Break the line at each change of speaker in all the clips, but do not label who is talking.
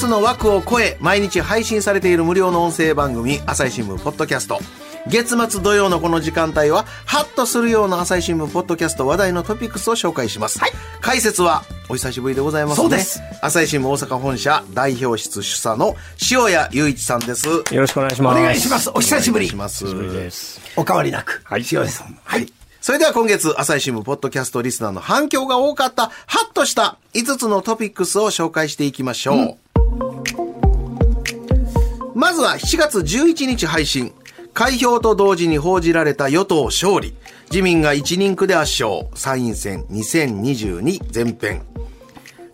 スの枠を超え毎日配信されている無料の音声番組朝日新聞ポッドキャスト。月末土曜のこの時間帯はハッとするような朝日新聞ポッドキャスト話題のトピックスを紹介します、解説はお久しぶりでございますね。
そうです。
朝日新聞大阪本社代表室主査の塩谷雄一さんです。
よろしくお願いします。
お願いします。お久しぶり。
おします
です。
お変わりなく。
はい。
塩谷さん。はい。
それでは今月、朝日新聞ポッドキャストリスナーの反響が多かった、ハッとした5つのトピックスを紹介していきましょう。まずは7月11日配信。開票と同時に報じられた与党勝利。自民が1人区で圧勝。参院選2022前編。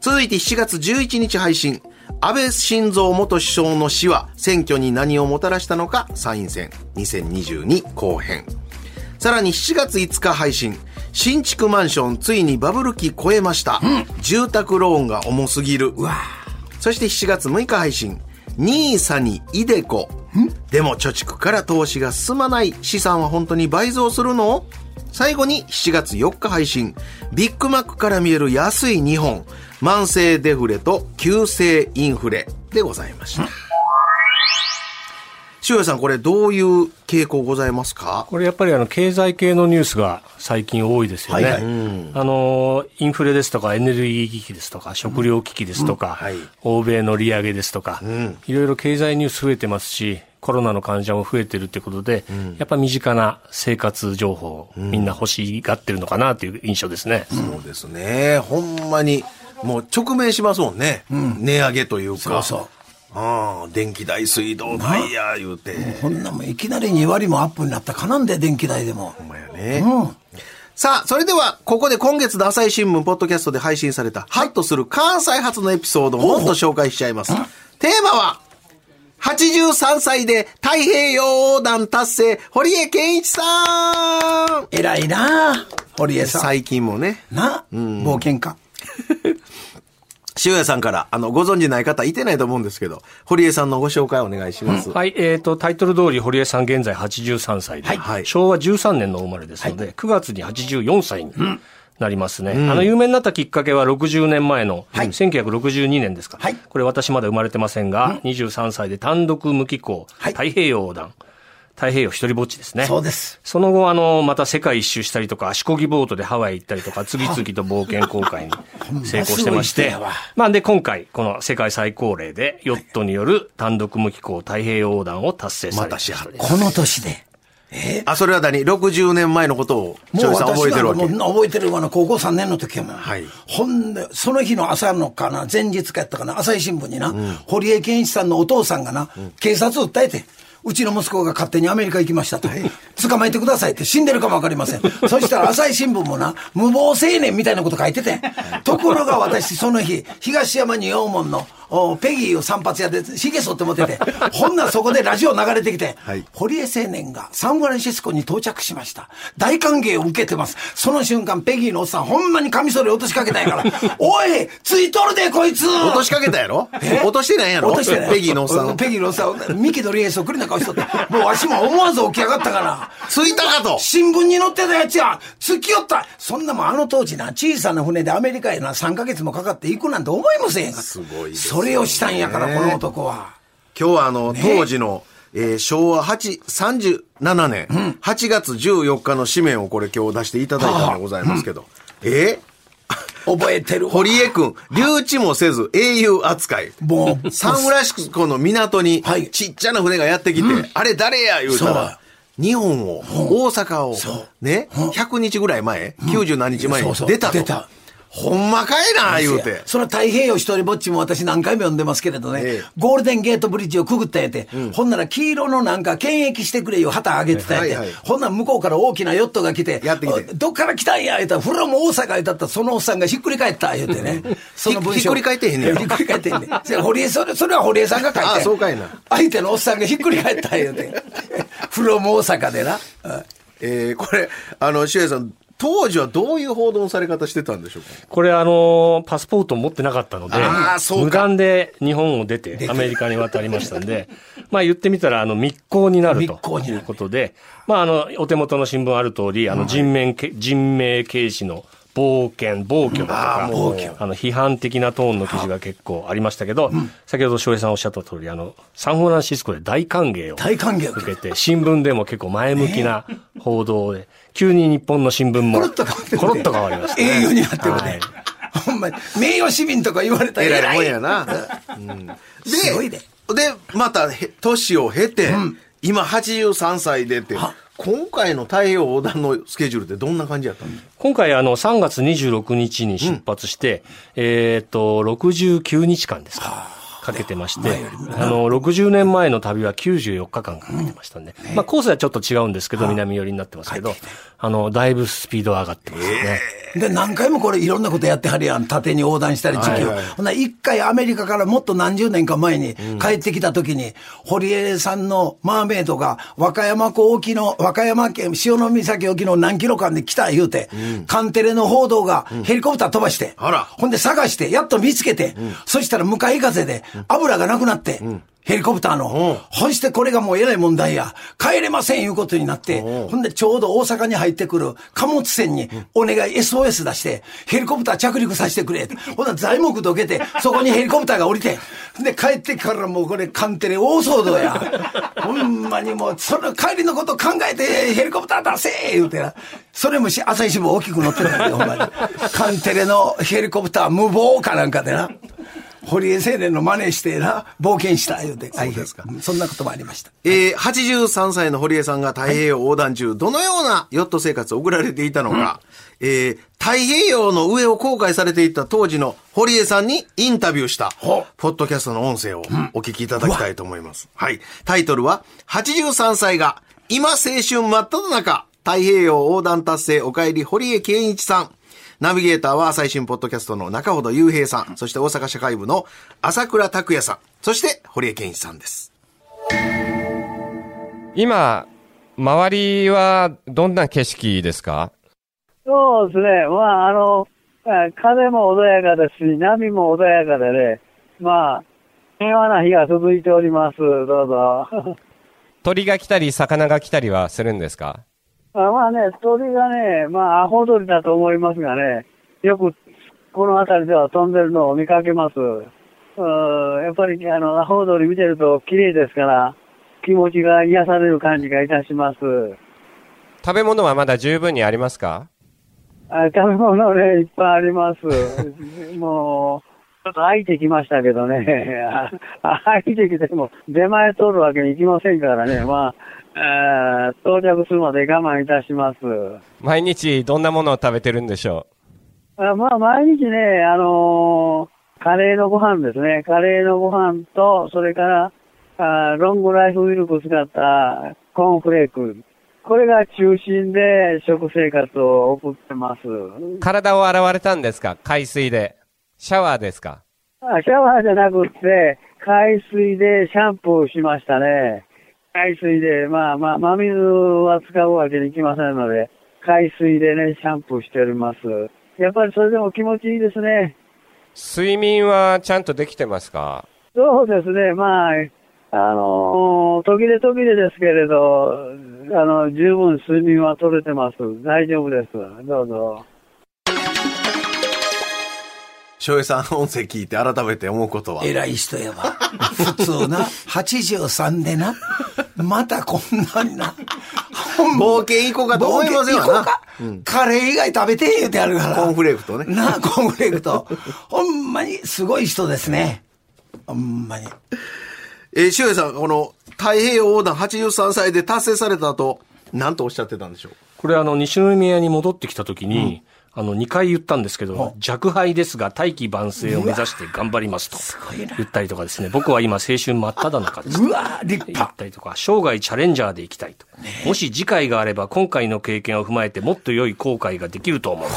続いて7月11日配信。安倍晋三元首相の死は選挙に何をもたらしたのか参院選2022後編。さらに7月5日配信。新築マンションついにバブル期超えました。住宅ローンが重すぎる。そして7月6日配信。ニーサにイデコ。でも貯蓄から投資が進まない資産は本当に倍増するの？最後に7月4日配信。ビッグマックから見える安い日本。慢性デフレと急性インフレでございました。塩谷さん、これどういう傾向ございますか？
これやっぱりあの経済系のニュースが最近多いですよね。
はいはい
あのインフレですとかエネルギー危機ですとか食料危機ですとか、
はい
欧米の利上げですとか、いろいろ経済ニュース増えてますし。コロナの患者も増えてるってことで、やっぱ身近な生活情報、みんな欲しがってるのかなという印象ですね。
そうですね。ほんまに、もう直面しますもんね。値上げというか。
そうそう
ああ、電気代、水道代や、言うて。
こんなもんいきなり2割もアップになったかなんで電気代でも。
ほんまやね。さあ、それでは、ここで今月の朝日新聞ポッドキャストで配信された、ハッとする関西発のエピソードをもっと紹介しちゃいます。テーマは、83歳で太平洋横断達成、堀江健一さん。
偉いな堀江さん。
最近もね、
な冒険家
塩谷さんから、あの、ご存知ない方いてないと思うんですけど、堀江さんのご紹介お願いします。
はい、えっ、と、タイトル通り、堀江さん現在83歳で、
はい。
昭和13年の生まれですので、9月に84歳になりますね。あの、有名になったきっかけは60年前の、1962年ですか。
はい。
これ私まだ生まれてませんが、23歳で単独無寄港、
はい。
太平洋横断、太平洋一人ぼっちですね。
そうです。
その後、あの、また世界一周したりとか、足漕ぎボートでハワイ行ったりとか、次々と冒険航海に 成功してましてまあ、で、今回、この世界最高齢で、ヨットによる単独無寄港太平洋横断を達成された人です。
この年で。
あ、それは何 ?60 年前のことを、
もう
さん覚えてるわけ？
私はもう覚えてるわな、高校3年の時はもう。
はい。
ほんで、その日の朝のかな、前日かやったかな、朝日新聞にな、堀江健一さんのお父さんがな、警察を訴えて、うちの息子が勝手にアメリカ行きましたと。捕まえてくださいって死んでるかもわかりません。そしたら朝日新聞もな、無謀青年みたいなこと書いてて。ところが私その日、東山に陽門のおペギーを散髪屋で髭剃って持ってて、ほんならそこでラジオ流れてきて、
はい。
堀江青年がサンフランシスコに到着しました。大歓迎を受けてます。その瞬間、ペギーのおっさん、ほんまにカミソリ落としかけたんやから、おいついとるで、こいつ。
落としかけたやろ？落としてないやろ？
落としてない。
ペギーのおっさん。
ペギーのおっさん、ミキのリエそっくりな顔しとって、もうわしも思わず起き上がったから、
ついたかと。
新聞に載ってたやつや。突き寄った。そんなもんあの当時な、小さな船でアメリカへな3ヶ月もかかって行くなんて思いもせん。か。
すごいです
それをしたんやから、この男は。
今日はあの、当時の、えー昭和8、37年、8月14日の紙面をこれ今日出していただいたんでございますけど、え
覚えてる。
堀江くん、留置もせず英雄扱い。
もう、
サンフランシスコの港に
はい、
ちっちゃな船がやってきて、あれ誰や言うたら、日本を、大阪を、ね、100日ぐらい前、90何日前に出たと。
出た
ほんまかいな、言うて。
その太平洋一人ぼっちも私何回も読んでますけれどね、
ええ。
ゴールデンゲートブリッジをくぐったやて、ほんなら黄色のなんか検疫してくれよ旗あげてたやて、
はいはい
ほんなら向こうから大きなヨットが来て、
やってきて。
どっから来たんや言うたら、フロム大阪言うたったら、そのおっさんがひっくり返った言うてね、その文章。
ひっくり返ってへんねや。
ひっくり返ってへんねん。堀江、それ、それは堀江さんが書いて。
あそうかいな。
相手のおっさんがひっくり返った言うて、フロム大阪でな。うん。
えー、これ、あの、シュエさん、当時はどういう報道のされ方してたんでしょうか？
これあの、パスポート持ってなかったので無断で日本を出て、アメリカに渡りましたんで、まあ言ってみたら、あの、密航になるということで、まああの、お手元の新聞ある通り、あの、人面け、人命軽視の冒険、暴挙だとか、あの、批判的なトーンの記事が結構ありましたけど、先ほど翔平さんおっしゃった通り、あの、サンフランシスコで大歓迎を
大歓迎を。受け
受けて、新聞でも結構前向きな報道で、急に日本の新聞も、
コロッと変わって
コロッと変わりましたね。
栄誉になってる
は
ね
い。
ほんまに、名誉市民とか言われたら
えらいもん
偉い。
やな。うん、
すごいで。
で、また、へ年を経て、今83歳でって、今回の太平洋横断のスケジュールってどんな感じやったんですか
今回、あの、3月26日に出発して、えっ、と、69日間ですか。かけてまして、あの、60年前の旅は94日間かけてましたんで、まあ、コースはちょっと違うんですけど、南寄りになってますけど、あの、だいぶスピード上がってますね。
で、何回もこれいろんなことやってはるやん。縦に横断したり、時期を。ほんなら一回アメリカからもっと何十年か前に帰ってきた時に、堀江さんのマーメイドが和歌山港沖の、和歌山県潮岬沖の何キロ間で来た言うて、カンテレの報道がヘリコプター飛ばして、ほんで探して、やっと見つけて、そしたら向かい風で油がなくなって、ヘリコプターの。そしてこれがもうえらい問題や。帰れませんいうことになって、ほんでちょうど大阪に入ってくる貨物船にお願い SOS 出して、ヘリコプター着陸させてくれ。ほんなら材木どけて、そこにヘリコプターが降りて、で帰ってからもうこれカンテレ大騒動や。ほんまにもう、その帰りのこと考えてヘリコプター出せ言うてな。それもし朝日新聞大きく載ってたんだよ、ほんまに。カンテレのヘリコプター無謀かなんかでな。堀江青年の真似してな、冒険した言うて。そうですか。そんなこともありました。
えー、83歳の堀江さんが太平洋横断中、どのようなヨット生活を送られていたのか、えー、太平洋の上を航海されていた当時の堀江さんにインタビューした、ポッドキャストの音声をお聞きいただきたいと思います。はい。タイトルは、83歳が今青春真っ只中、太平洋横断達成お帰り堀江健一さん。ナビゲーターは最新ポッドキャストの中ほど雄平さん、そして大阪社会部の朝倉拓也さん、そして堀江健一さんです。
今、周りはどんな景色ですか？
そうですね。まあ、あの、あ風も穏やかですし、波も穏やかでね、まあ、平和な日が続いております。どうぞ。
鳥が来たり、魚が来たりはするんですか？
あまあね、鳥がね、まあ、アホ鳥だと思いますがね、よくこの辺りでは飛んでるのを見かけます。うんやっぱり、あの、アホ鳥見てると綺麗ですから、気持ちが癒される感じがいたします。
食べ物はまだ十分にありますか？
あ食べ物ね、いっぱいあります。もう、ちょっと空いてきましたけどね。あ 空いてきても、出前取るわけにいきませんからね。まあ、到着するまで我慢いたします。
毎日どんなものを食べてるんでしょ
あまあ、毎日ね、あのーカレーのご飯ですね。カレーのご飯と、それから、あーロングライフミルクを使ったコーンフレーク。これが中心で食生活を送ってます。
う体を洗われたんですか？海水で。シャワーですか？
あシャワーじゃなくって、海水でシャンプーしましたね。海水で、まあまあ、真水は使うわけにいきませんので、海水でね、シャンプーしております。やっぱりそれでも気持ちいいですね。
睡眠はちゃんとできてますか？
そうですね、まあ、あの、途切れ途切れですけれど、あの、十分睡眠は取れてます。大丈夫です。どうぞ。
翔平さんの音声聞いて改めて思うことは？
偉い人やわ。普通な、83でな、またこんなにな、ほんま
冒険行こうかと思いますよな
冒険行こうか。カレー以外食べて言うてあるから。
コーンフレークとね
なあ、コーンフレークと。ほんまにすごい人ですね。ほんまに。
えー、翔平さん、この太平洋横断83歳で達成された後、何とおっしゃってたんでしょう？
これあの、西宮に戻ってきた時に、あの、2回言ったんですけど、若輩ですが、大器晩成を目指して頑張りますと言ったりとかですね、僕は今、青春真っ只中です。
うわ立
言
派
ったりとか、生涯チャレンジャーでいきたいと。もし次回があれば、今回の経験を踏まえて、もっと良い後悔ができると思う。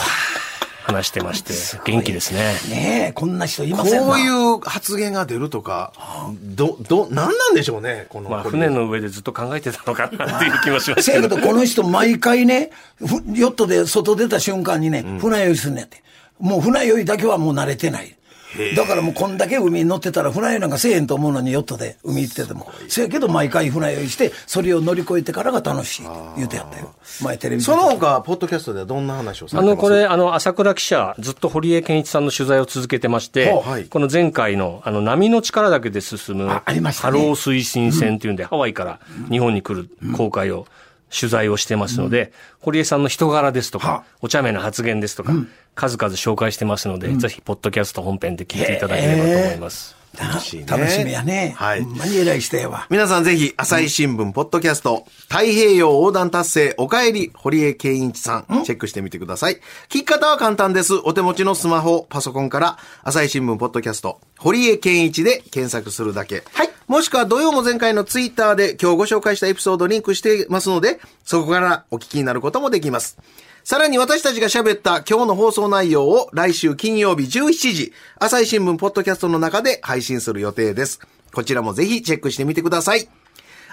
話してまして、元気ですね。
ねえこんな人いませんな
こういう発言が出るとか、ど、ど、なんなんでしょうね、この。
まあ、船の上でずっと考えてたのかなっていう気もします
せやけ
けど。
どこの人毎回ね、ふヨットで外出た瞬間にね、船酔いするんやって。もう船酔いだけはもう慣れてない。だからもうこんだけ海に乗ってたら船酔いなんかせえへんと思うのにヨットで海行ってても。せやけど毎回船酔いして、それを乗り越えてからが楽しいって言うてやったよ。前テレビで
その他、ポッドキャストではどんな話をさ
あの、
れてます？
これ、あの、朝倉記者、ずっと堀江謙一さんの取材を続けてまして、
はい。
この前回の、あの、波の力だけで進む、
あありましたね。
波浪推進船っていうんで、ハワイから日本に来る航海を、取材をしてますので、堀江さんの人柄ですとか、お茶目な発言ですとか、数々紹介してますので、ぜひ、ポッドキャスト本編で聞いていただければと思います。
な
しいね
楽しみやね。
はい
ほんまに偉い人やわ。
皆さんぜひ、朝日新聞、ポッドキャスト、太平洋横断達成、お帰り、堀江健一さん、チェックしてみてください。聞き方は簡単です。お手持ちのスマホ、パソコンから、朝日新聞、ポッドキャスト、堀江健一で検索するだけ。
はい
もしくは、土曜も前回のツイッターで今日ご紹介したエピソードリンクしてますので、そこからお聞きになることもできます。さらに私たちが喋った今日の放送内容を来週金曜日17時、朝日新聞ポッドキャストの中で配信する予定です。こちらもぜひチェックしてみてください。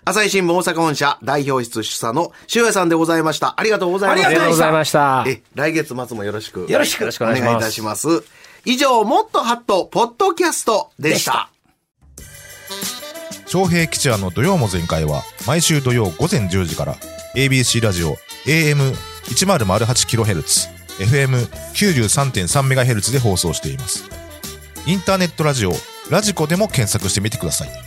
朝日新聞大阪本社代表室主査の塩谷さんでございました。ありがとうございました。
ありがとうございま
した
え、来月末もよろしく。
よろしく
よろしくお願いします
お願いいたします。以上、もっとハット、ポッドキャストでした。
昌平吉也の土曜も全開は毎週土曜午前10時から ABC ラジオ 1008kHz FM93.3MHz で放送しています。インターネットラジオラジコでも検索してみてください。